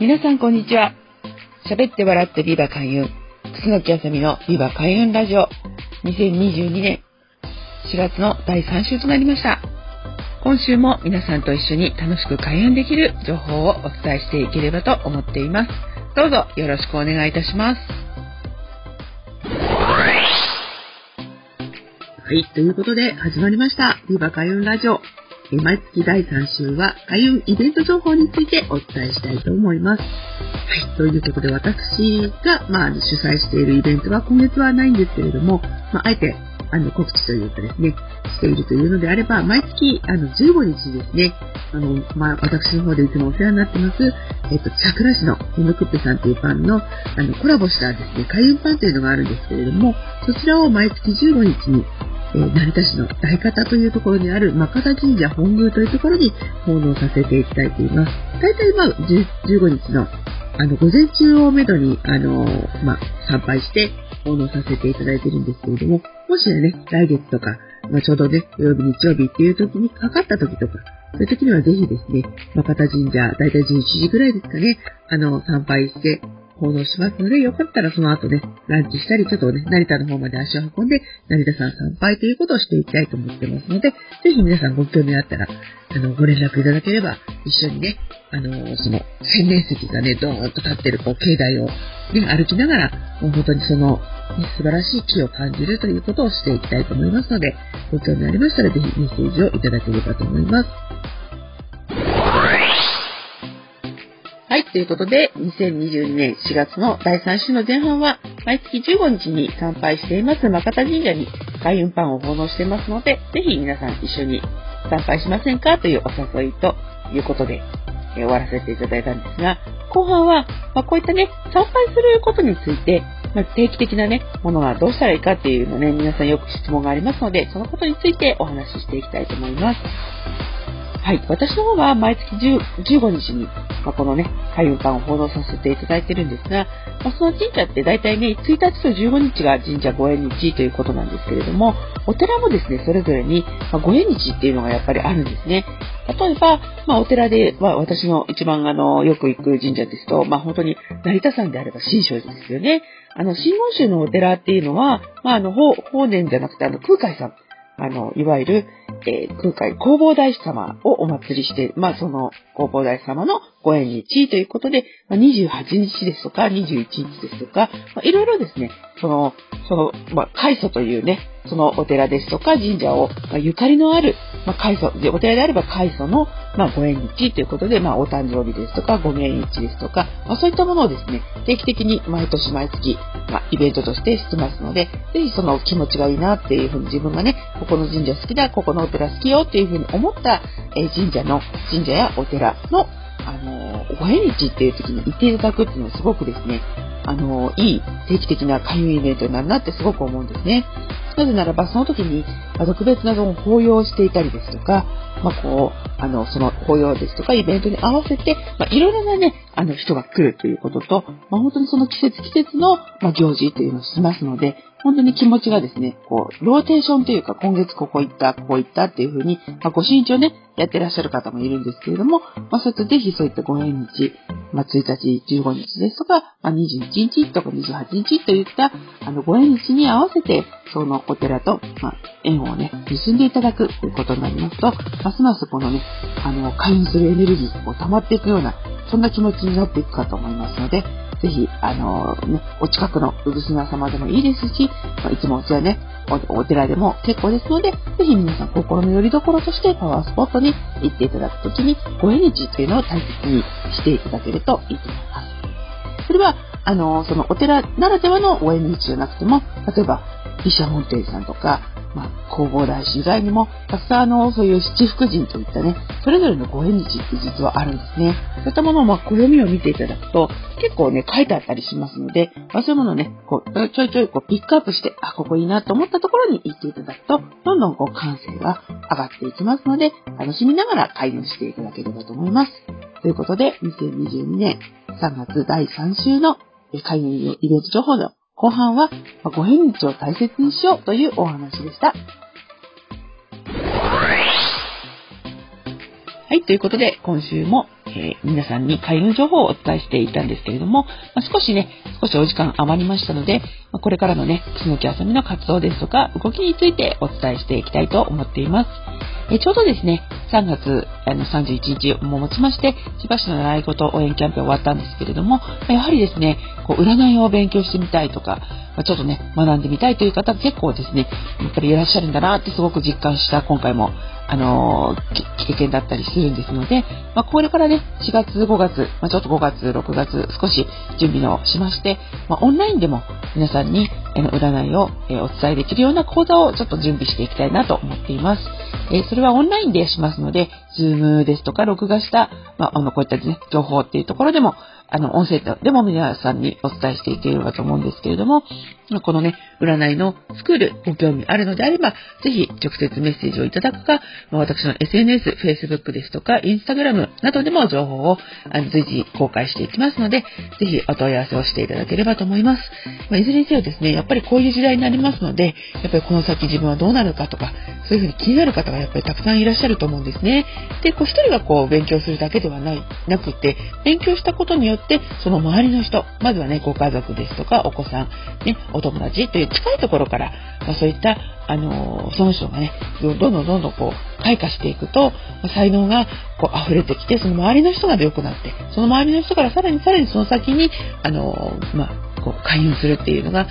皆さんこんにちは。喋って笑ってビバ開運。楠木あさみのビバ開運ラジオ。2022年4月の第3週となりました。今週も皆さんと一緒に楽しく開運できる情報をお伝えしていければと思っています。どうぞよろしくお願いいたします。はい、ということで始まりました。ビバ開運ラジオ。毎月第3週は開運イベント情報についてお伝えしたいと思います。はい、ということで私が、まあ、主催しているイベントは今月はないんですけれども、まあ、あえてあの、告知というかですね、しているというのであれば、毎月、あの、15日ですね、あの、まあ、私の方でいつもお世話になってます、えっと、チャクラ市のヘムクッペさんというパンの、あの、コラボしたですね、開運パンというのがあるんですけれども、そちらを毎月15日に、えー、成田市の大方というところにある makata 神社本宮というところに奉納させていただいています。大体まあ、15日のあの、午前中をめどに、あの、まあ、参拝して奉納させていただいているんですけれども、もしね、来月とか、まあ、ちょうどね、土曜日、日曜日っていう時にかかった時とか、そういう時にはぜひですね、真方神社、だいたい11時ぐらいですかね、あの、参拝して、行動しますので、よかったらその後ね、ランチしたり、ちょっとね、成田の方まで足を運んで、成田山参拝ということをしていきたいと思ってますので、ぜひ皆さんご興味あったら、あの、ご連絡いただければ、一緒にね、あの、その、洗面石がね、ドーンと立ってる、こう、境内を、ね、歩きながら、もう本当にその、ね、素晴らしい木を感じるということをしていきたいと思いますので、ご興味ありましたら、ぜひメッセージをいただければと思います。はい、ということで、2022年4月の第3週の前半は、毎月15日に参拝しています、makata 神社に開運パンを奉納していますので、ぜひ皆さん一緒に参拝しませんかというお誘いということで、え終わらせていただいたんですが、後半は、まあ、こういったね、参拝することについて、まあ、定期的なね、ものはどうしたらいいかっていうのね、皆さんよく質問がありますので、そのことについてお話ししていきたいと思います。はい。私の方は毎月15日に、まあ、このね、開運館を報道させていただいてるんですが、まあ、その神社って大体ね、1日と15日が神社ご縁日ということなんですけれども、お寺もですね、それぞれに、まあ、ご縁日っていうのがやっぱりあるんですね。例えば、まあ、お寺で、まあ、私の一番あの、よく行く神社ですと、まあ、本当に成田山であれば新勝寺ですよね。あの、真言宗のお寺っていうのは、まあ、あの、法、法然じゃなくて、あの、空海さん。あの、いわゆる、えー、空海弘法大師様をお祭りして、まあその弘法大師様のご縁日ということで、まあ、28日ですとか21日ですとか、まあ、いろいろですね、その、その、まあ、開祖というね、そのお寺ですとか神社を、まあ、ゆかりのある、まあ、開祖、で、お寺であれば開祖の、まあ、ご縁日ということで、まあ、お誕生日ですとか、ご命日ですとか、まあ、そういったものをですね、定期的に毎年毎月、まあ、イベントとしてしてますので、ぜひその気持ちがいいなっていうふうに自分がね、ここの神社好きだ、ここのお寺好きよっていうふうに思った、え神社の、神社やお寺の、あの、ご縁日っていう時に行っていただくっていうのはすごくですね、あの、いい定期的な開運イベントになるなってすごく思うんですね。なぜならば、その時に、特別な法要をしていたりですとか、まあ、こう、あの、その法要ですとか、イベントに合わせて、まあ、いろいろなね、あの、人が来るということと、まあ、本当にその季節季節の、ま行事というのをしますので、本当に気持ちがですね、こう、ローテーションというか、今月ここ行った、ここ行ったっていうふうに、まあ、ご身長ね、やってらっしゃる方もいるんですけれども、まあ、そういったぜひそういったご縁日、まあ、1日、15日ですとか、まあ、21日とか28日といった、あの、ご縁日に合わせて、そのお寺と、まあ、縁をね、結んでいただくということになりますと、ますますこのね、あの、開運するエネルギーを溜まっていくような、そんな気持ちになっていくかと思いますので、ぜひ、あのね、お近くのうぐすな様でもいいですし、まあ、いつもお世話ねお、お寺でも結構ですので、ぜひ皆さん心の拠り所としてパワースポットに行っていただくときに、ご縁日というのを大切にしていただけるといいと思います。それは、あの、そのお寺ならではのご縁日じゃなくても、例えば、毘沙門天さんとか、弘法大師以外にも、たくさんの、そういう七福神といったね、それぞれのご縁日って実はあるんですね。そういったものをまあ、暦を見ていただくと、結構ね、書いてあったりしますので、まあ、そういうものをね、こう、ちょいちょいこうピックアップして、あ、ここいいなと思ったところに行っていただくと、どんどんこう、感性が上がっていきますので、楽しみながら開運していただければと思います。ということで、2022年3月第3週の開運イベント情報の後半は、ご縁日を大切にしようというお話でした。はい、ということで、今週も、えー、皆さんに開運情報をお伝えしていたんですけれども、まあ、少しね、少しお時間余りましたので、まあ、これからのね、楠木あさみの活動ですとか、動きについてお伝えしていきたいと思っています。えー、ちょうどですね、3月あの31日をもちまして、千葉市の習い事応援キャンペーン終わったんですけれども、やはりですね、こう占いを勉強してみたいとか、ちょっとね、学んでみたいという方結構ですね、やっぱりいらっしゃるんだなってすごく実感した今回もあのー、経験だったりするんですので、まあ、これからね、4月、5月、まあ、ちょっと5月、6月、少し準備をしまして、まあ、オンラインでも皆さんに、えの占いを、えお伝えできるような講座をちょっと準備していきたいなと思っています。えそれはオンラインでしますので、ズームですとか録画した、まあ、あの、こういったね、情報っていうところでも、あの、音声とでも皆さんにお伝えしていければと思うんですけれども、このね、占いのスクールご興味あるのであれば、ぜひ直接メッセージをいただくか、私の SNS、Facebook ですとか、Instagram などでも情報を随時公開していきますので、ぜひお問い合わせをしていただければと思います。まあ、いずれにせよですね、やっぱりこういう時代になりますので、やっぱりこの先自分はどうなるかとか、そういうふうに気になる方がやっぱりたくさんいらっしゃると思うんですね。で、こう一人がこう勉強するだけではない、なくて、勉強したことによって、その周りの人、まずはね、ご家族ですとか、お子さん、ね、お友達という近いところから、まあ、そういったあのその人がね、どんどんどんどんこう、開花していくと、才能がこう溢れてきて、その周りの人が良くなって、その周りの人からさらにさらにその先に、あのまあ、こう開運するっていうのが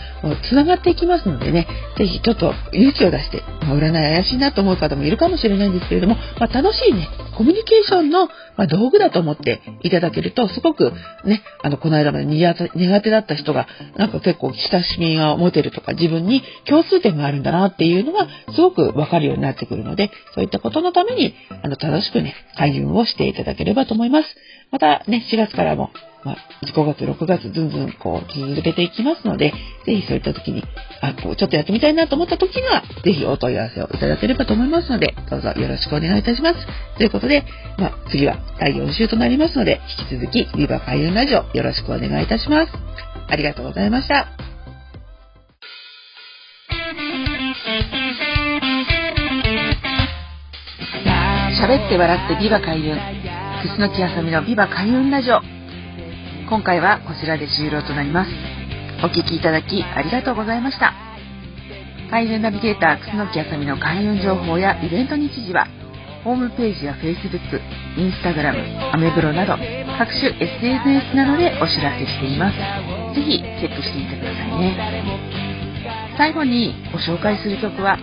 繋がっていきますのでね、ぜひちょっと勇気を出して、まあ、占い怪しいなと思う方もいるかもしれないんですけれども、まあ、楽しいね、コミュニケーションの、ま道具だと思っていただけると、すごくね、あの、この間まで苦手だった人が、なんか結構親しみが持てるとか、自分に共通点があるんだなっていうのが、すごくわかるようになってくるので、そういったことのために、あの、正しくね、開運をしていただければと思います。またね、4月からも、まあ、5月、6月、ずんずんこう続けていきますので、ぜひそういった時に、あ、こうちょっとやってみたいなと思った時には、ぜひお問い合わせをいただければと思いますので、どうぞよろしくお願いいたします。ということで、まあ、次は第4週となりますので、引き続き、ビバ開運ラジオよろしくお願いいたします。ありがとうございました。喋って笑ってビバ開運。楠木あさみのビバ開運ラジオ。今回はこちらで終了となります。お聴きいただきありがとうございました。開運ナビゲーター楠木あさみの開運情報やイベント日時は、ホームページや Facebook、Instagram、アメブロなど各種 SNS などでお知らせしています。ぜひチェックしてみてくださいね。最後にご紹介する曲は、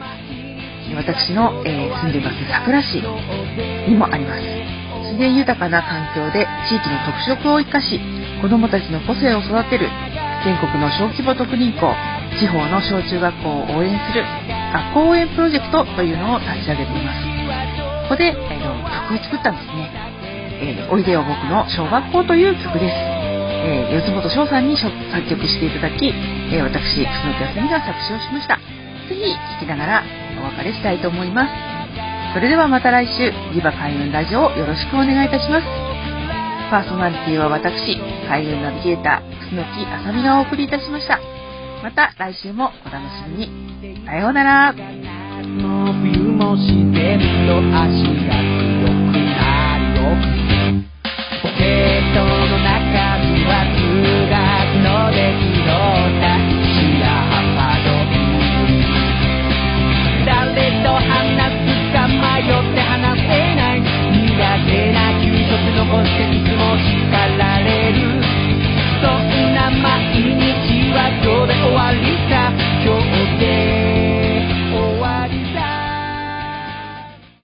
私の、えー、住んでいます桜市にもあります。自然豊かな環境で地域の特色を生かし、子どもたちの個性を育てる全国の小規模特任校地方の小中学校を応援する学校応援プロジェクトというのを立ち上げています。ここで、えー、曲を作ったんですね「えー、おいでよ僕の小学校」という曲です、えー、四本翔さんに作曲していただき、えー、私楠木康美が作詞をしました。ぜひ聴きながらお別れしたいと思います。それではまた来週リバ開運ラジオをよろしくお願いいたします。パーソナリティは私、開運ナビゲーター、楠木あさみがお送りいたしました。また来週もお楽しみに。さようなら。も。っる